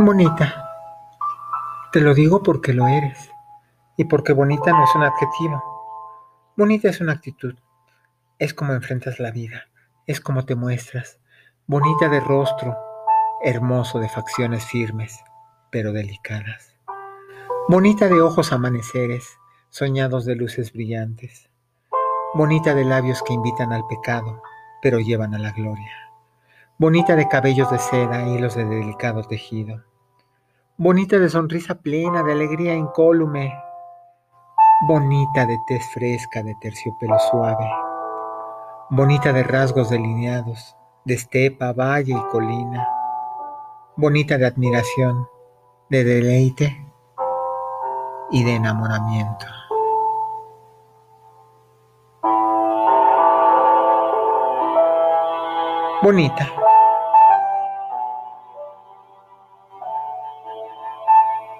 Bonita. Te lo digo porque lo eres. Y porque bonita no es un adjetivo. Bonita es una actitud. Es como enfrentas la vida. Es como te muestras. Bonita de rostro. Hermoso de facciones firmes, pero delicadas. Bonita de ojos amaneceres, soñados de luces brillantes. Bonita de labios que invitan al pecado, pero llevan a la gloria. Bonita de cabellos de seda, hilos de delicado tejido. Bonita de sonrisa plena, de alegría incólume. Bonita de tez fresca, de terciopelo suave. Bonita de rasgos delineados, de estepa, valle y colina. Bonita de admiración, de deleite y de enamoramiento. Bonita.